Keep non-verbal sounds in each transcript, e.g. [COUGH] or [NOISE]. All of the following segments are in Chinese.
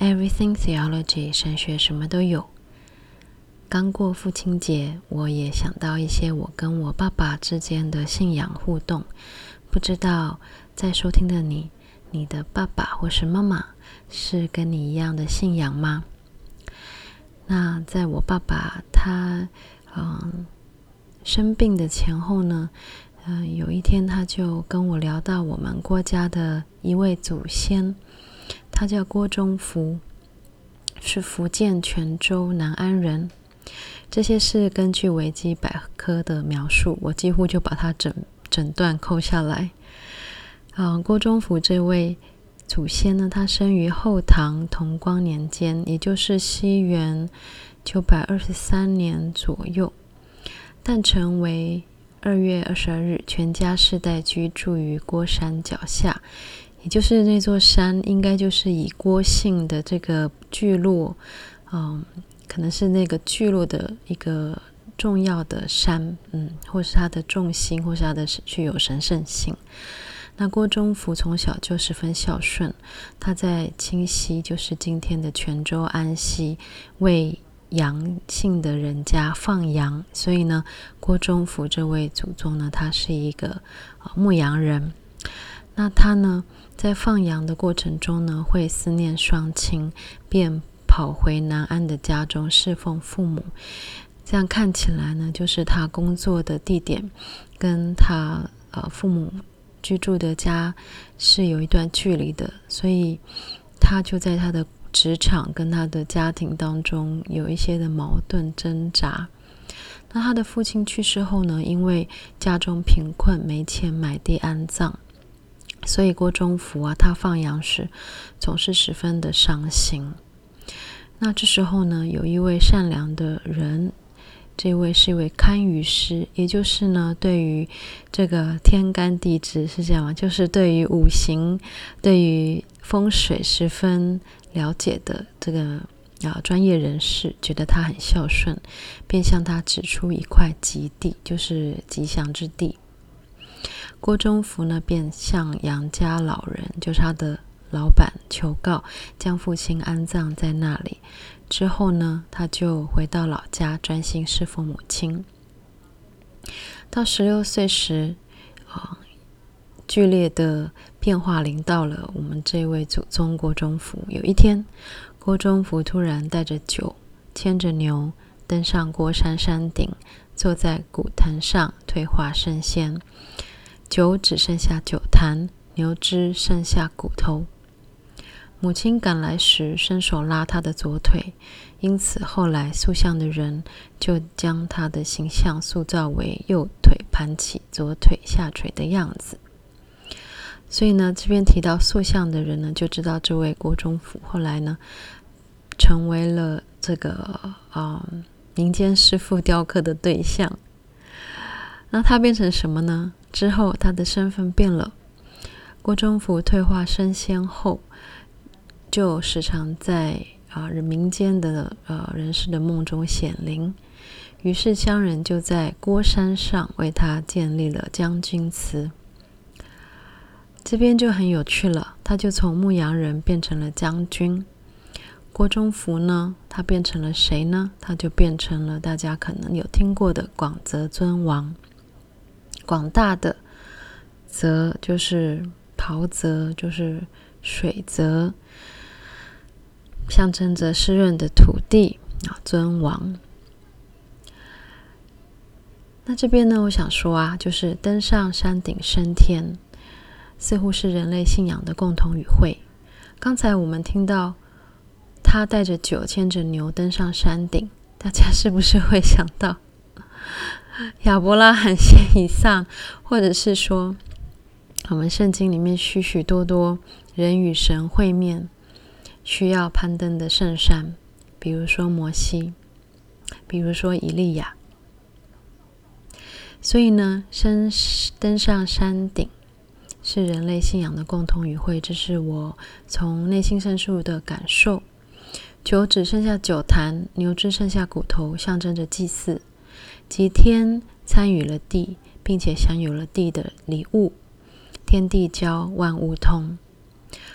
，Everything Theology 神学什么都有。刚过父亲节，我也想到一些我跟我爸爸之间的信仰互动。不知道在收听的你，你的爸爸或是妈妈是跟你一样的信仰吗？那在我爸爸他嗯生病的前后呢，嗯，有一天他就跟我聊到我们郭家的一位祖先，他叫郭忠福，是福建泉州南安人。这些是根据维基百科的描述，我几乎就把它整整段扣下来。啊，郭忠福这位祖先呢，他生于后唐同光年间，也就是西元九百二十三年左右，诞辰为二月二十二日，全家世代居住于郭山脚下，也就是那座山，应该就是以郭姓的这个聚落，嗯。可能是那个聚落的一个重要的山，嗯，或是它的重心，或是它的具有神圣性。那郭忠福从小就十分孝顺，他在清溪，就是今天的泉州安溪，为杨姓的人家放羊。所以呢，郭忠福这位祖宗呢，他是一个牧羊人。那他呢，在放羊的过程中呢，会思念双亲，便。跑回南安的家中侍奉父母，这样看起来呢，就是他工作的地点跟他呃父母居住的家是有一段距离的，所以他就在他的职场跟他的家庭当中有一些的矛盾挣扎。那他的父亲去世后呢，因为家中贫困，没钱买地安葬，所以郭忠福啊，他放羊时总是十分的伤心。那这时候呢，有一位善良的人，这位是一位堪舆师，也就是呢，对于这个天干地支是这样吗？就是对于五行、对于风水十分了解的这个啊专业人士，觉得他很孝顺，便向他指出一块吉地，就是吉祥之地。郭忠福呢，便向杨家老人，就是他的。老板求告，将父亲安葬在那里。之后呢，他就回到老家，专心侍奉母亲。到十六岁时，啊，剧烈的变化临到了我们这位祖宗郭忠福。有一天，郭忠福突然带着酒，牵着牛，登上郭山山顶，坐在古坛上退化升仙。酒只剩下酒坛，牛只剩下骨头。母亲赶来时，伸手拉他的左腿，因此后来塑像的人就将他的形象塑造为右腿盘起、左腿下垂的样子。所以呢，这边提到塑像的人呢，就知道这位郭忠福后来呢，成为了这个啊、民间师傅雕刻的对象。那他变成什么呢？之后他的身份变了。郭忠福退化升仙后。就时常在啊人民间的呃人士的梦中显灵，于是乡人就在郭山上为他建立了将军祠。这边就很有趣了，他就从牧羊人变成了将军。郭忠福呢，他变成了谁呢？他就变成了大家可能有听过的广泽尊王。广大的泽就是袍泽，就是水泽。象征着湿润的土地啊，尊王。那这边呢，我想说啊，就是登上山顶升天，似乎是人类信仰的共同语汇。刚才我们听到他带着酒牵着牛登上山顶，大家是不是会想到 [LAUGHS] 亚伯拉罕献以撒，或者是说我们圣经里面许许多多人与神会面，需要攀登的圣山，比如说摩西，比如说以利亚。所以呢，升登上山顶是人类信仰的共同语汇，这是我从内心深处的感受。酒只剩下酒坛，牛只剩下骨头，象征着祭祀。即天参与了地，并且享有了地的礼物。天地交，万物通。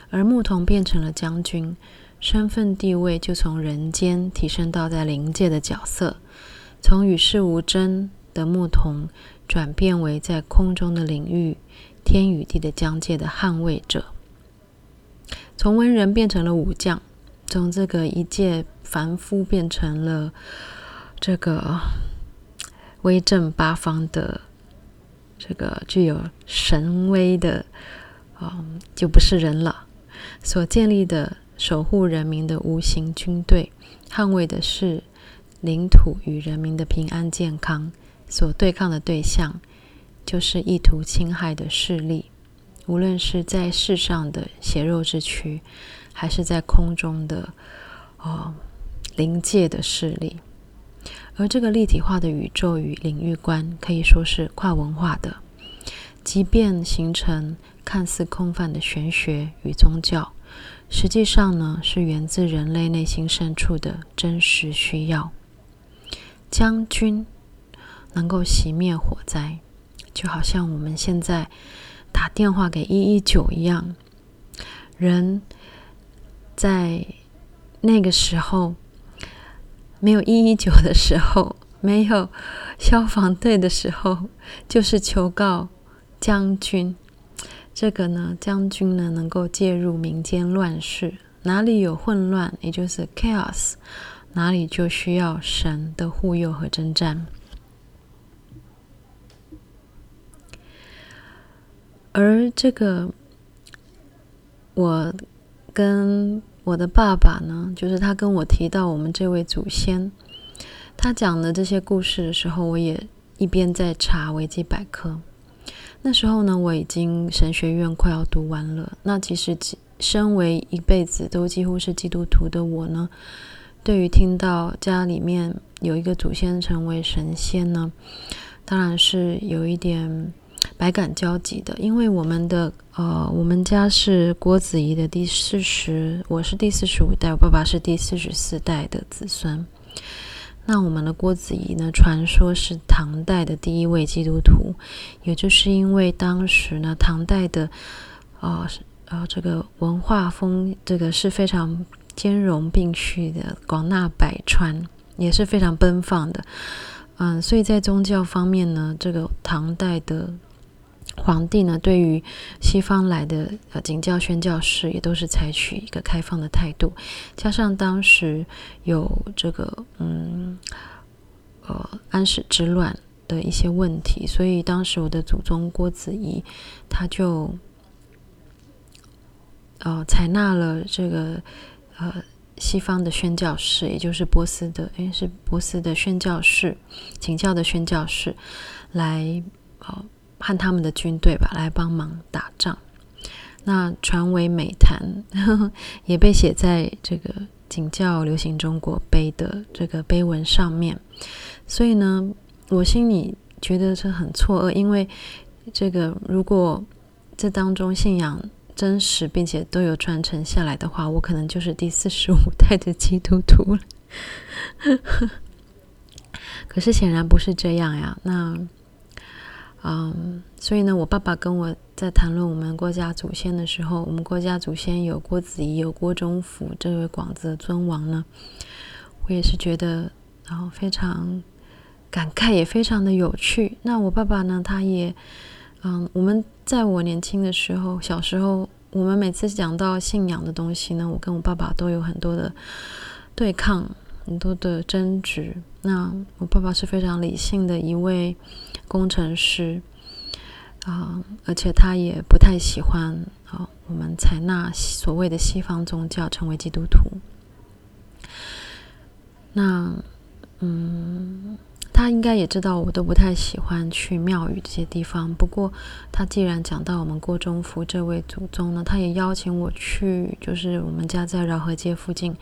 而牧童变成了将军，身份地位就从人间提升到在灵界的角色，从与世无争的牧童转变为在空中的领域、天与地的疆界的捍卫者，从文人变成了武将，从这个一介凡夫变成了这个威震八方的这个具有神威的，嗯，就不是人了，所建立的。守护人民的无形军队，捍卫的是领土与人民的平安健康。所对抗的对象，就是意图侵害的势力，无论是在世上的血肉之躯，还是在空中的哦灵界的势力。而这个立体化的宇宙与领域观，可以说是跨文化的，即便形成看似空泛的玄学与宗教。实际上呢，是源自人类内心深处的真实需要。将军能够熄灭火灾，就好像我们现在打电话给一一九一样。人在那个时候没有一一九的时候，没有消防队的时候，就是求告将军。这个呢，将军呢能够介入民间乱世，哪里有混乱，也就是 chaos，哪里就需要神的护佑和征战。而这个，我跟我的爸爸呢，就是他跟我提到我们这位祖先，他讲的这些故事的时候，我也一边在查维基百科。那时候呢，我已经神学院快要读完了。那其实，身为一辈子都几乎是基督徒的我呢，对于听到家里面有一个祖先成为神仙呢，当然是有一点百感交集的。因为我们的呃，我们家是郭子仪的第四十，我是第四十五代，我爸爸是第四十四代的子孙。那我们的郭子仪呢，传说是唐代的第一位基督徒，也就是因为当时呢，唐代的，呃呃，这个文化风，这个是非常兼容并蓄的，广纳百川，也是非常奔放的，嗯，所以在宗教方面呢，这个唐代的。皇帝呢，对于西方来的呃景教宣教士，也都是采取一个开放的态度。加上当时有这个嗯呃安史之乱的一些问题，所以当时我的祖宗郭子仪他就呃采纳了这个呃西方的宣教士，也就是波斯的，诶是波斯的宣教士，景教的宣教士来呃。和他们的军队吧，来帮忙打仗。那传为美谈，[LAUGHS] 也被写在这个景教流行中国碑的这个碑文上面。所以呢，我心里觉得是很错愕，因为这个如果这当中信仰真实，并且都有传承下来的话，我可能就是第四十五代的基督徒了。[LAUGHS] 可是显然不是这样呀，那。嗯，所以呢，我爸爸跟我在谈论我们郭家祖先的时候，我们郭家祖先有郭子仪，有郭忠甫这位广泽尊王呢，我也是觉得，然后非常感慨，也非常的有趣。那我爸爸呢，他也，嗯，我们在我年轻的时候，小时候，我们每次讲到信仰的东西呢，我跟我爸爸都有很多的对抗，很多的争执。那我爸爸是非常理性的一位。工程师啊，而且他也不太喜欢啊，我们采纳所谓的西方宗教，成为基督徒。那嗯，他应该也知道，我都不太喜欢去庙宇这些地方。不过，他既然讲到我们郭忠福这位祖宗呢，他也邀请我去，就是我们家在饶河街附近，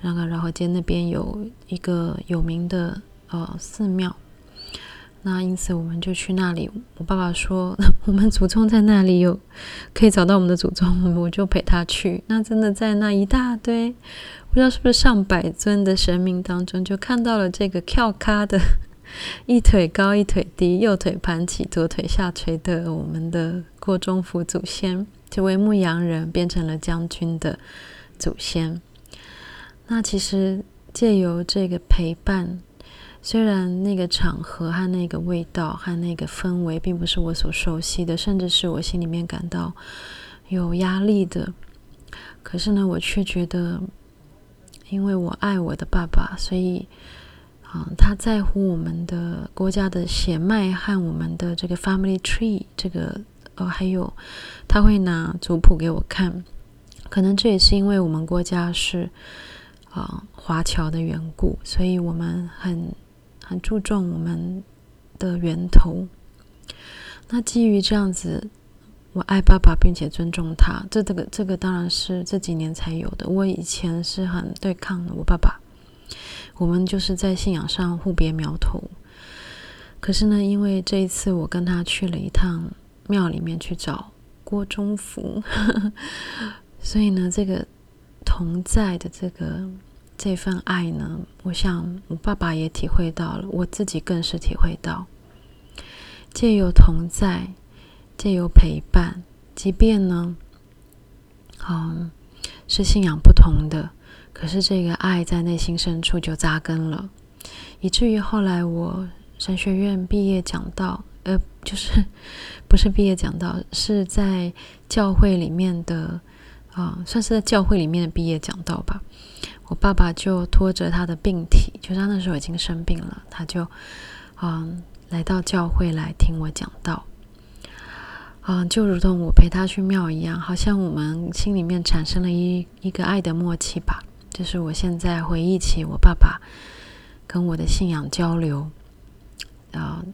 那个饶河街那边有一个有名的呃寺庙。那因此，我们就去那里。我爸爸说，[LAUGHS] 我们祖宗在那里有可以找到我们的祖宗，我就陪他去。那真的在那一大堆，不知道是不是上百尊的神明当中，就看到了这个跳咖的，[LAUGHS] 一腿高一腿低，右腿盘起，左腿下垂的我们的郭忠福祖先，这位牧羊人变成了将军的祖先。那其实借由这个陪伴，虽然那个场合和那个味道和那个氛围并不是我所熟悉的，甚至是我心里面感到有压力的，可是呢，我却觉得，因为我爱我的爸爸，所以。啊，他在乎我们的国家的血脉和我们的这个 family tree，这个呃，还有他会拿族谱给我看，可能这也是因为我们国家是啊华侨的缘故，所以我们很很注重我们的源头。那基于这样子，我爱爸爸并且尊重他，这这个这个当然是这几年才有的。我以前是很对抗的，我爸爸。我们就是在信仰上互别苗头，可是呢，因为这一次我跟他去了一趟庙里面去找郭忠福，[LAUGHS] 所以呢，这个同在的这个这份爱呢，我想我爸爸也体会到了，我自己更是体会到，借由同在，借由陪伴，即便呢，嗯，是信仰不同的。可是这个爱在内心深处就扎根了，以至于后来我神学院毕业讲道，呃，就是 [LAUGHS] 不是毕业讲道，是在教会里面的啊、算是在教会里面的毕业讲道吧。我爸爸就拖着他的病体，就他那时候已经生病了，他就嗯、来到教会来听我讲道，嗯、就如同我陪他去庙一样，好像我们心里面产生了一一个爱的默契吧。就是我现在回忆起我爸爸跟我的信仰交流，啊、呃、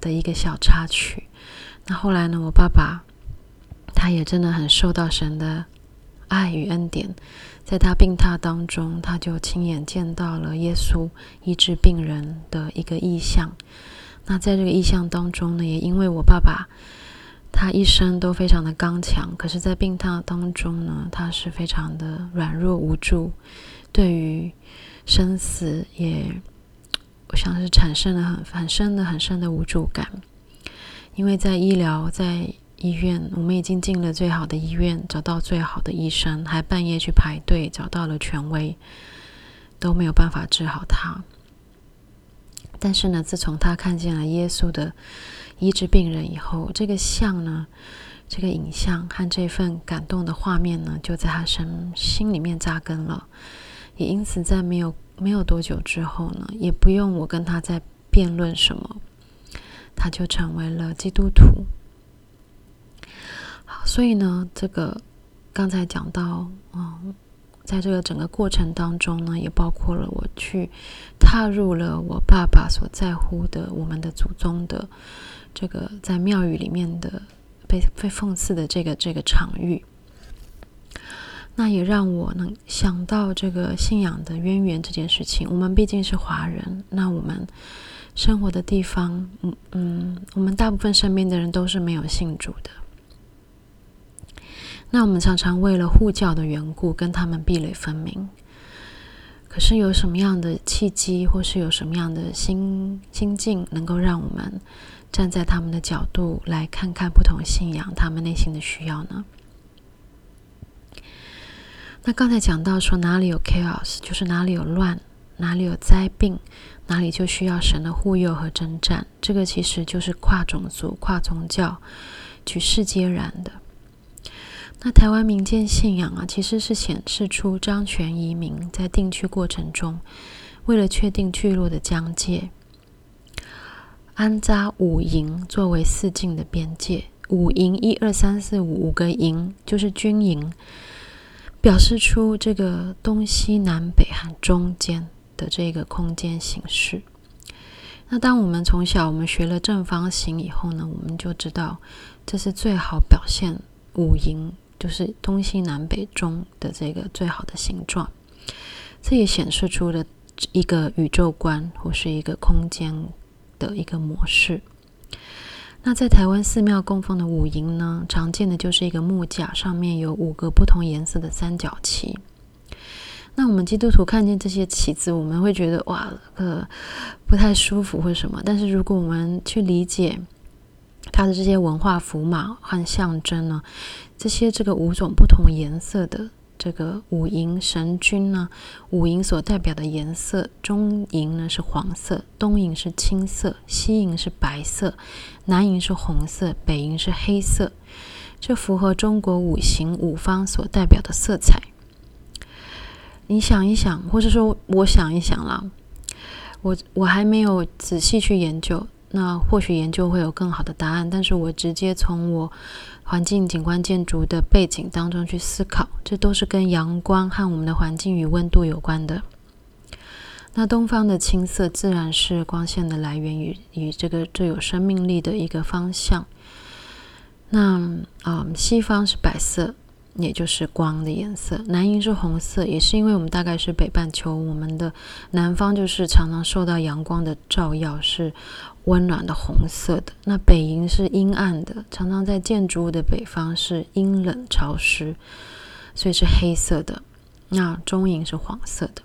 的一个小插曲。那后来呢，我爸爸他也真的很受到神的爱与恩典，在他病榻当中，他就亲眼见到了耶稣医治病人的一个意象。那在这个意象当中呢，也因为我爸爸。他一生都非常的刚强，可是，在病榻当中呢，他是非常的软弱无助，对于生死也，我想是产生了很很深的、很深的无助感。因为在医疗，在医院，我们已经进了最好的医院，找到最好的医生，还半夜去排队，找到了权威，都没有办法治好他。但是呢，自从他看见了耶稣的医治病人以后，这个像呢，这个影像和这份感动的画面呢，就在他身心里面扎根了。也因此，在没有没有多久之后呢，也不用我跟他再辩论什么，他就成为了基督徒。所以呢，这个刚才讲到，嗯。在这个整个过程当中呢，也包括了我去踏入了我爸爸所在乎的我们的祖宗的这个在庙宇里面的被被奉祀的这个这个场域。那也让我能想到这个信仰的渊源这件事情。我们毕竟是华人，那我们生活的地方，嗯嗯，我们大部分身边的人都是没有信主的。那我们常常为了护教的缘故跟他们壁垒分明，可是有什么样的契机，或是有什么样的心心境，能够让我们站在他们的角度来看看不同信仰他们内心的需要呢？那刚才讲到说哪里有 chaos，就是哪里有乱，哪里有灾病，哪里就需要神的护佑和征战。这个其实就是跨种族、跨宗教、举世皆然的。那台湾民间信仰啊，其实是显示出张权移民在定居过程中，为了确定聚落的疆界，安扎五营作为四境的边界。五营一二三四五五个营就是军营，表示出这个东西南北和中间的这个空间形式。那当我们从小我们学了正方形以后呢，我们就知道这是最好表现五营。就是东西南北中的这个最好的形状，这也显示出了一个宇宙观或是一个空间的一个模式。那在台湾寺庙供奉的五营呢，常见的就是一个木架，上面有五个不同颜色的三角旗。那我们基督徒看见这些旗子，我们会觉得哇，呃，不太舒服或什么。但是如果我们去理解，它的这些文化符码和象征呢，这些这个五种不同颜色的这个五营神君呢，五营所代表的颜色，中营呢是黄色，东营是青色，西营是白色，南营是红色，北营是黑色。这符合中国五行五方所代表的色彩。你想一想，或者说我想一想啦，我我还没有仔细去研究，那或许研究会有更好的答案。但是我直接从我环境景观建筑的背景当中去思考，这都是跟阳光和我们的环境与温度有关的。那东方的青色自然是光线的来源与与这个最有生命力的一个方向。那啊、嗯，西方是白色，也就是光的颜色；南营是红色，也是因为我们大概是北半球，我们的南方就是常常受到阳光的照耀，是温暖的红色的。那北营是阴暗的，常常在建筑物的北方是阴冷潮湿，所以是黑色的。那中营是黄色的。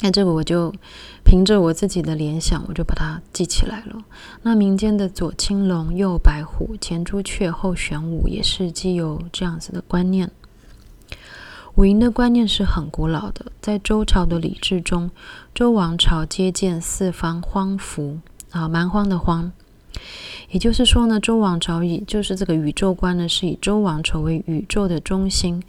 那这个我就凭着我自己的联想，我就把它记起来了。那民间的左青龙，右白虎，前朱雀，后玄武，也是既有这样子的观念。五营的观念是很古老的，在周朝的礼制中，周王朝接见四方荒服啊，蛮荒的荒。也就是说呢，周王朝以就是这个宇宙观呢，是以周王朝为宇宙的中心，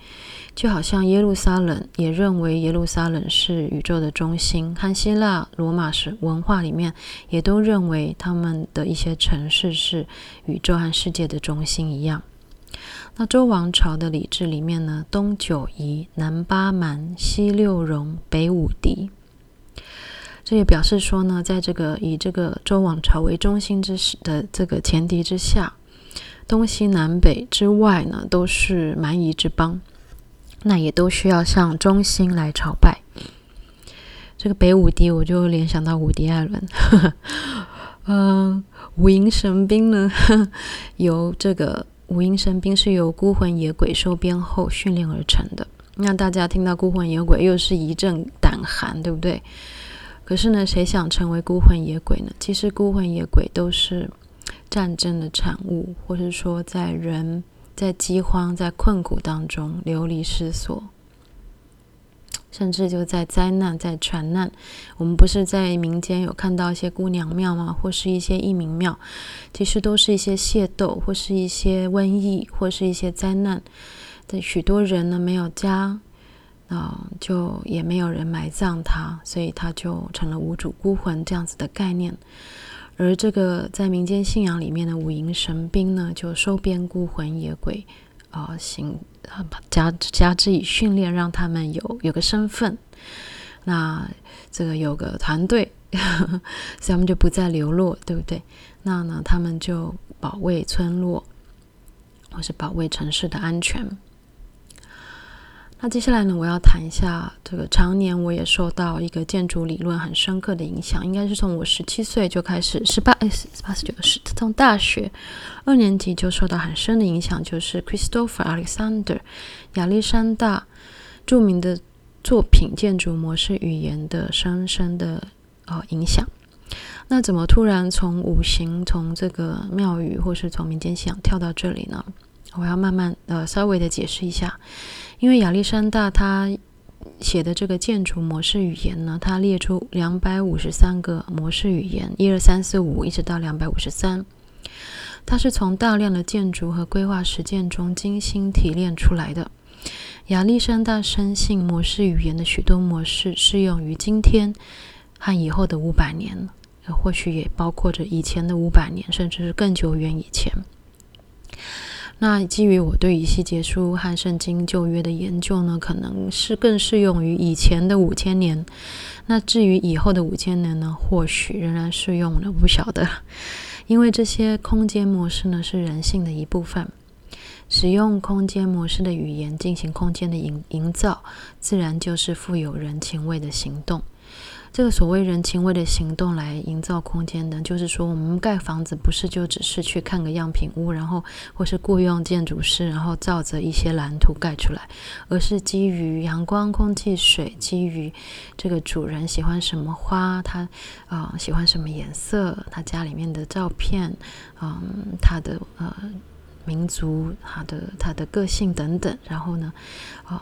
就好像耶路撒冷也认为耶路撒冷是宇宙的中心，和希腊罗马史文化里面也都认为他们的一些城市是宇宙和世界的中心一样。那周王朝的礼制里面呢，东九夷，南八蛮，西六戎，北五狄。这也表示说呢，在这个以这个周王朝为中心之时的这个前提之下，东西南北之外呢，都是蛮夷之邦，那也都需要向中心来朝拜。这个北武帝，我就联想到武迪·艾伦。[LAUGHS] 嗯，五营神兵呢，[LAUGHS] 由这个五营神兵是由孤魂野鬼收编后训练而成的。那大家听到孤魂野鬼，又是一阵胆寒，对不对？可是呢，谁想成为孤魂野鬼呢？其实孤魂野鬼都是战争的产物，或是说在人在饥荒、在困苦当中流离失所，甚至就在灾难、在船难。我们不是在民间有看到一些姑娘庙吗？或是一些义民庙，其实都是一些械斗，或是一些瘟疫，或是一些灾难。的许多人呢，没有家。啊、就也没有人埋葬他，所以他就成了无主孤魂这样子的概念。而这个在民间信仰里面的五营神兵呢，就收编孤魂野鬼，啊、呃，行加加之以训练，让他们有有个身份。那这个有个团队，呵呵，所以他们就不再流落，对不对？那呢，他们就保卫村落，或是保卫城市的安全。那接下来呢，我要谈一下这个常年我也受到一个建筑理论很深刻的影响，应该是从我十七岁就开始，十八哎十八十九是从大学二年级就受到很深的影响，就是 Christopher Alexander 亚历山大著名的作品《建筑模式语言》的深深的呃影响。那怎么突然从五行、从这个庙宇或是从民间信仰跳到这里呢？我要慢慢呃稍微的解释一下。因为亚历山大他写的这个建筑模式语言呢，他列出两百五十三个模式语言，一二三四五一直到两百五十三，他是从大量的建筑和规划实践中精心提炼出来的。亚历山大深信模式语言的许多模式适用于今天和以后的五百年，或许也包括着以前的五百年，甚至是更久远以前。那基于我对于细节书和圣经旧约的研究呢，可能是更适用于以前的五千年。那至于以后的五千年呢，或许仍然适用了，[LAUGHS] 不晓得。因为这些空间模式呢，是人性的一部分。使用空间模式的语言进行空间的营营造，自然就是富有人情味的行动。这个所谓人情味的行动来营造空间的，就是说，我们盖房子不是就只是去看个样品屋，然后或是雇佣建筑师，然后照着一些蓝图盖出来，而是基于阳光、空气、水，基于这个主人喜欢什么花，他啊、喜欢什么颜色，他家里面的照片，嗯、他的呃民族，他的他的个性等等，然后呢，嗯、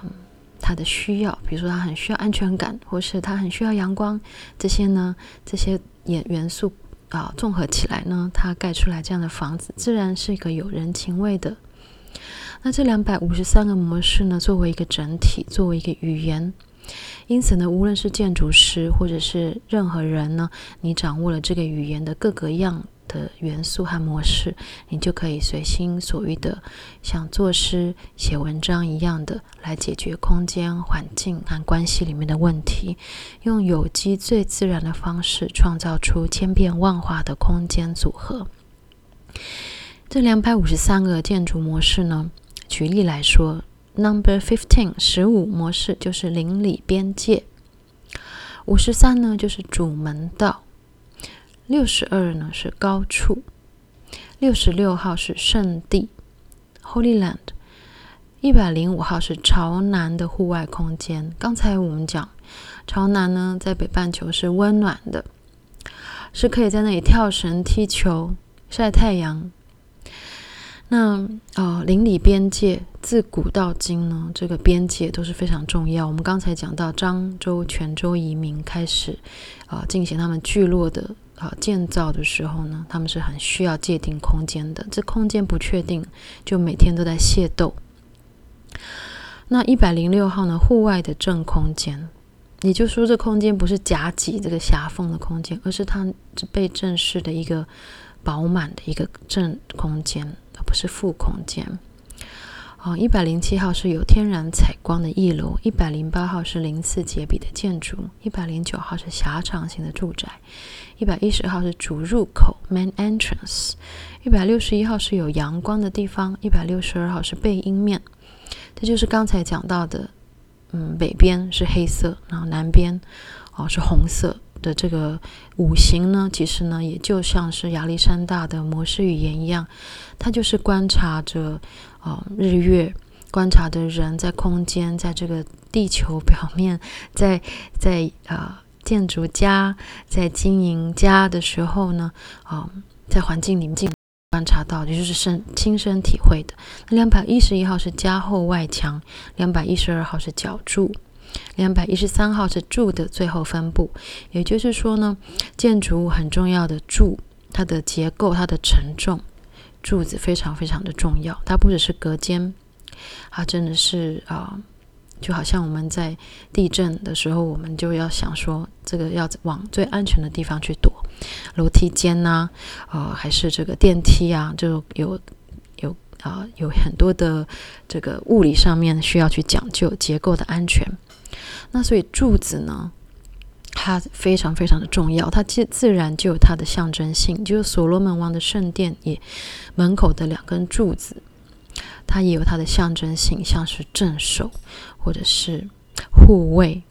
他的需要，比如说他很需要安全感，或是他很需要阳光，这些呢，这些元元素啊综合起来呢，他盖出来这样的房子，自然是一个有人情味的。那这两百五十三个模式呢，作为一个整体，作为一个语言。因此呢，无论是建筑师或者是任何人呢，你掌握了这个语言的各个样的元素和模式，你就可以随心所欲的像作诗写文章一样的来解决空间、环境和关系里面的问题，用有机最自然的方式创造出千变万化的空间组合。这两百五十三个建筑模式呢，举例来说。Number fifteen，十五模式就是邻里边界。五十三呢就是主门道。六十二呢是高处。六十六号是圣地，Holy Land。一百零五号是朝南的户外空间。刚才我们讲，朝南呢在北半球是温暖的，是可以在那里跳绳、踢球、晒太阳。那呃，邻里边界自古到今呢，这个边界都是非常重要。我们刚才讲到漳州、泉州移民开始啊、进行他们聚落的啊、建造的时候呢，他们是很需要界定空间的。这空间不确定，就每天都在械斗。那一百零六号呢，户外的正空间，也就说，这空间不是夹挤这个狭缝的空间，而是它被正视的一个饱满的一个正空间。而不是负空间。哦，一百零七号是有天然采光的一楼，一百零八号是鳞次栉比的建筑，一百零九号是狭长型的住宅，一百一十号是主入口 （main entrance），一百六十一号是有阳光的地方，一百六十二号是背阴面。这就是刚才讲到的，嗯，北边是黑色，然后南边哦是红色。的这个五行呢，其实呢，也就像是亚历山大的模式语言一样，它就是观察着啊、呃、日月，观察的人在空间，在这个地球表面，[LAUGHS] 在在啊、呃、建筑家在经营家的时候呢，啊、在环境里面观察到，也就是身亲身体会的。那两百一十一号是加厚外墙，两百一十二号是角柱。两百一十三号是柱的最后分布，也就是说呢，建筑物很重要的柱，它的结构、它的承重，柱子非常非常的重要。它不只是隔间，它真的是啊、就好像我们在地震的时候，我们就要想说，这个要往最安全的地方去躲，楼梯间呐、啊，呃，还是这个电梯啊，就有有啊、有很多的这个物理上面需要去讲究结构的安全。那所以柱子呢，它非常非常的重要，它自自然就有它的象征性。就是所罗门王的圣殿也门口的两根柱子，它也有它的象征性，像是镇守或者是护卫，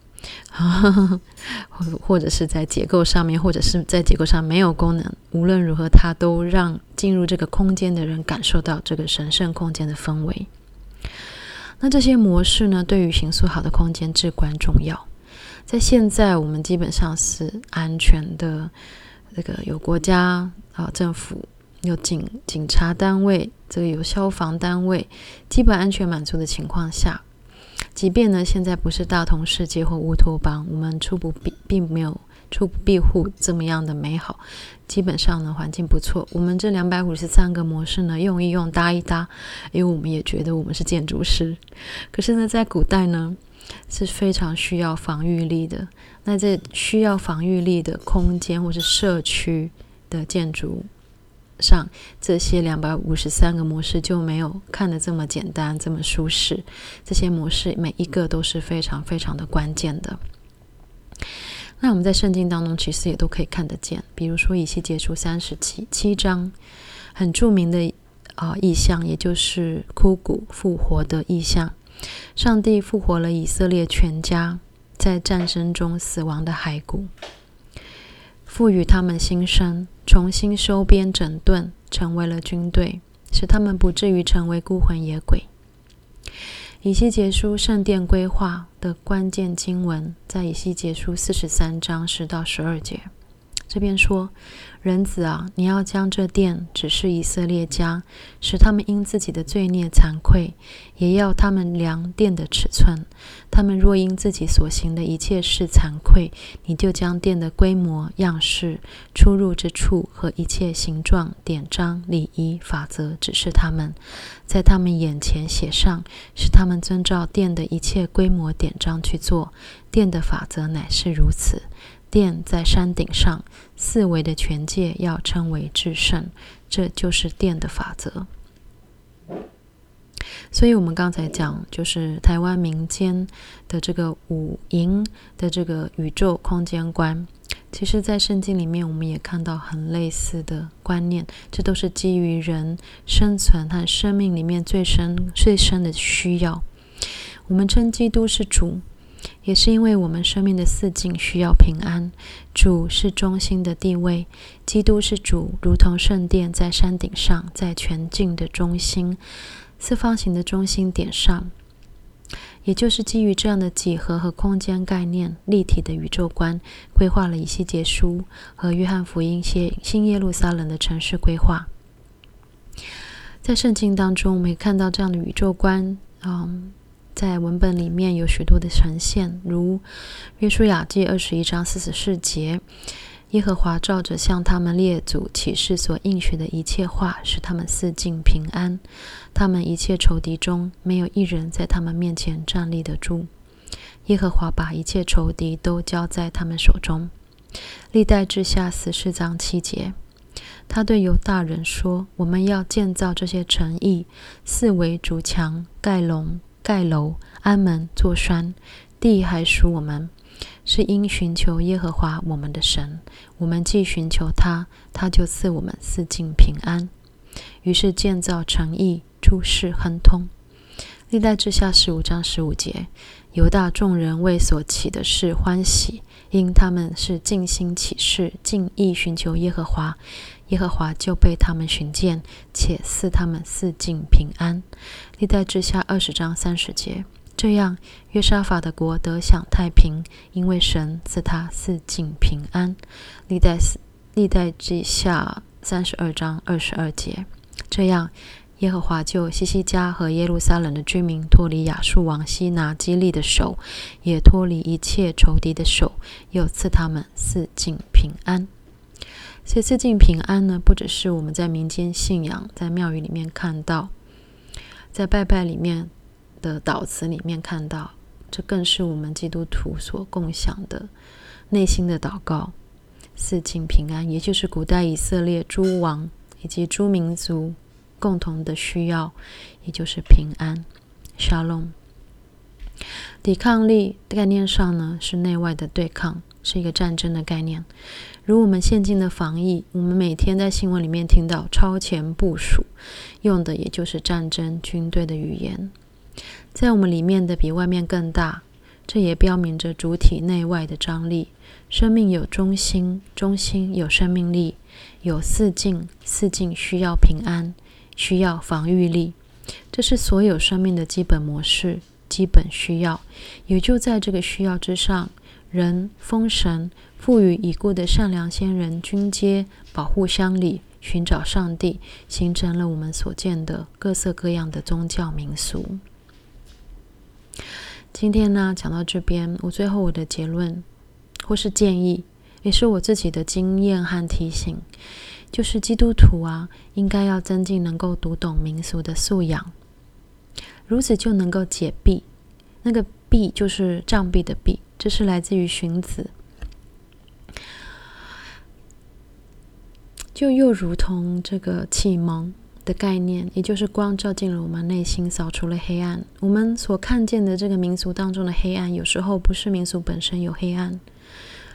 或 [LAUGHS] 或者是在结构上面，或者是在结构上没有功能。无论如何，它都让进入这个空间的人感受到这个神圣空间的氛围。那这些模式呢，对于形塑好的空间至关重要。在现在，我们基本上是安全的，这个有国家啊、政府，有警警察单位，这个有消防单位，基本安全满足的情况下，即便呢现在不是大同世界或乌托邦，我们初步并并没有。初步庇护这么样的美好，基本上呢环境不错。我们这两百五十三个模式呢用一用搭一搭，因为我们也觉得我们是建筑师。可是呢，在古代呢是非常需要防御力的。那这需要防御力的空间或是社区的建筑上，这些两百五十三个模式就没有看得这么简单，这么舒适。这些模式每一个都是非常非常的关键的。那我们在圣经当中其实也都可以看得见，比如说以西结书三十七七章，很著名的啊意象，也就是枯骨复活的意象。上帝复活了以色列全家在战争中死亡的骸骨，赋予他们新生，重新收编整顿，成为了军队，使他们不至于成为孤魂野鬼。以西结书圣殿规划的关键经文，在以西结书四十三章十到十二节。这边说：“人子啊，你要将这殿指示以色列家，使他们因自己的罪孽惭愧，也要他们量殿的尺寸。他们若因自己所行的一切事惭愧，你就将殿的规模、样式、出入之处和一切形状、典章、礼仪、法则指示他们，在他们眼前写上，使他们遵照殿的一切规模、典章去做。殿的法则乃是如此。”殿在山顶上，四围的全界要称为至圣，这就是殿的法则。所以，我们刚才讲，就是台湾民间的这个五营的这个宇宙空间观，其实，在圣经里面，我们也看到很类似的观念。这都是基于人生存和生命里面最深、最深的需要。我们称基督是主。也是因为我们生命的四境需要平安，主是中心的地位，基督是主，如同圣殿在山顶上，在全境的中心，四方形的中心点上，也就是基于这样的几何和空间概念，立体的宇宙观，规划了以西结书和约翰福音些新耶路撒冷的城市规划。在圣经当中，我们也看到这样的宇宙观，嗯。在文本里面有许多的呈现，如《约书亚记》二十一章四十四节，耶和华照着向他们列祖启示所应许的一切话，使他们四境平安。他们一切仇敌中，没有一人在他们面前站立得住。耶和华把一切仇敌都交在他们手中。历代志下十四章七节，他对犹大人说：“我们要建造这些城邑，四围筑墙，盖笼。”盖楼、安门、做栓，地还属我们，是因寻求耶和华我们的神。我们既寻求他，他就赐我们四境平安。于是建造诚意，诸事亨通。历代志下十五章十五节，犹大众人为所起的事欢喜，因他们是尽心起誓，尽意寻求耶和华。耶和华就被他们寻见，且赐他们四境平安。历代志下二十章三十节，这样约沙法的国得享太平，因为神赐他四境平安。历代历代志下三十二章二十二节，这样耶和华就西西家和耶路撒冷的居民脱离亚述王西拿基立的手，也脱离一切仇敌的手，又赐他们四境平安。所以四境平安呢，不只是我们在民间信仰、在庙宇里面看到，在拜拜里面的祷词里面看到，这更是我们基督徒所共享的内心的祷告。四境平安，也就是古代以色列诸王以及诸民族共同的需要，也就是平安。Shalom。抵抗力概念上呢，是内外的对抗，是一个战争的概念。如我们现今的防疫，我们每天在新闻里面听到超前部署，用的也就是战争军队的语言，在我们里面的比外面更大，这也标明着主体内外的张力。生命有中心，中心有生命力，有四境，四境需要平安，需要防御力，这是所有生命的基本模式、基本需要。也就在这个需要之上，人封神。赋予已故的善良先人均阶保护乡里，寻找上帝，形成了我们所见的各色各样的宗教民俗。今天呢，讲到这边，我最后我的结论或是建议，也是我自己的经验和提醒，就是基督徒啊，应该要增进能够读懂民俗的素养，如此就能够解弊。那个弊就是障壁的弊，这是来自于荀子。就又如同这个启蒙的概念，也就是光照进了我们内心，扫除了黑暗。我们所看见的这个民俗当中的黑暗，有时候不是民俗本身有黑暗，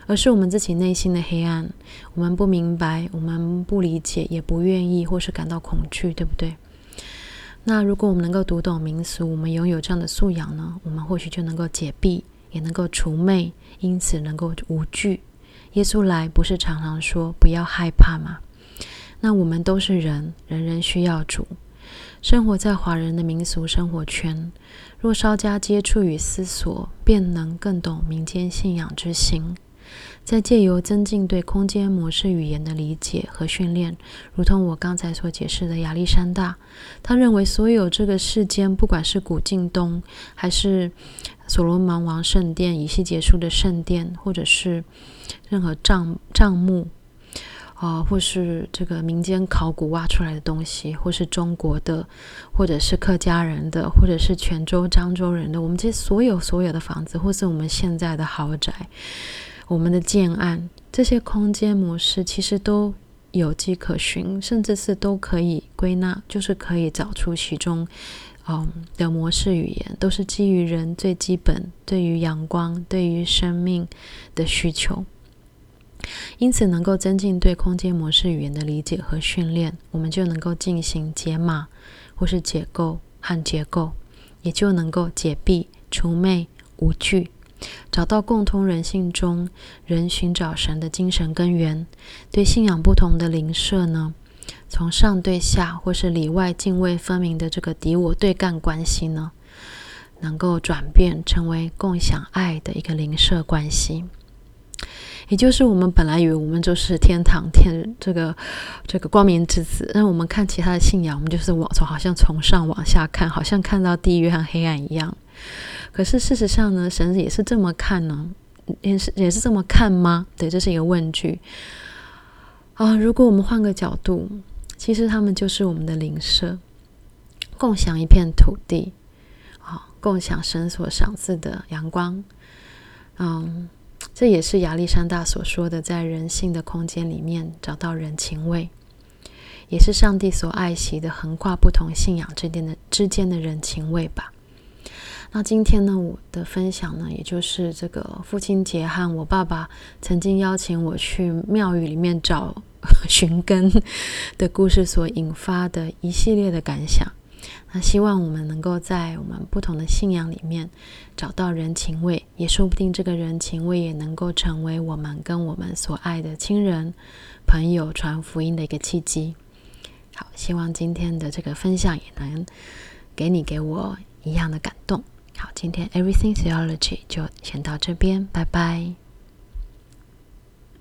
而是我们自己内心的黑暗。我们不明白，我们不理解，也不愿意，或是感到恐惧，对不对？那如果我们能够读懂民俗，我们拥有这样的素养呢，我们或许就能够解弊，也能够除魅，因此能够无惧。耶稣来不是常常说不要害怕吗？那我们都是人，人人需要主。生活在华人的民俗生活圈，若稍加接触与思索，便能更懂民间信仰之心。在借由增进对空间模式语言的理解和训练，如同我刚才所解释的亚历山大，他认为所有这个世间，不管是古近东，还是所罗门王圣殿以西结束的圣殿，或者是任何帐帐幕。啊，或是这个民间考古挖出来的东西，或是中国的，或者是客家人的，或者是泉州、漳州人的，我们这些所有所有的房子，或是我们现在的豪宅，我们的建案，这些空间模式其实都有迹可循，甚至是都可以归纳，就是可以找出其中，嗯的模式语言，都是基于人最基本对于阳光、对于生命的需求。因此，能够增进对空间模式语言的理解和训练，我们就能够进行解码，或是解构和结构，也就能够解蔽、除魅、无惧，找到共通人性中人寻找神的精神根源。对信仰不同的灵舍呢，从上对下，或是里外泾渭分明的这个敌我对干关系呢，能够转变成为共享爱的一个灵舍关系。也就是我们本来以为我们就是天堂天这个这个光明之子，那我们看其他的信仰，我们就是往从好像从上往下看，好像看到地狱和黑暗一样。可是事实上呢，神也是这么看呢？也是也是这么看吗？对，这是一个问句啊。如果我们换个角度，其实他们就是我们的邻舍，共享一片土地，啊，共享神所赏赐的阳光，嗯。这也是亚历山大所说的，在人性的空间里面找到人情味，也是上帝所爱惜的，横跨不同信仰之间的之间的人情味吧。那今天呢，我的分享呢，也就是这个父亲节和我爸爸曾经邀请我去庙宇里面找寻根的故事所引发的一系列的感想。那希望我们能够在我们不同的信仰里面找到人情味，也说不定这个人情味也能够成为我们跟我们所爱的亲人、朋友传福音的一个契机。好，希望今天的这个分享也能给你给我一样的感动。好，今天 Everything Theology 就先到这边，拜拜。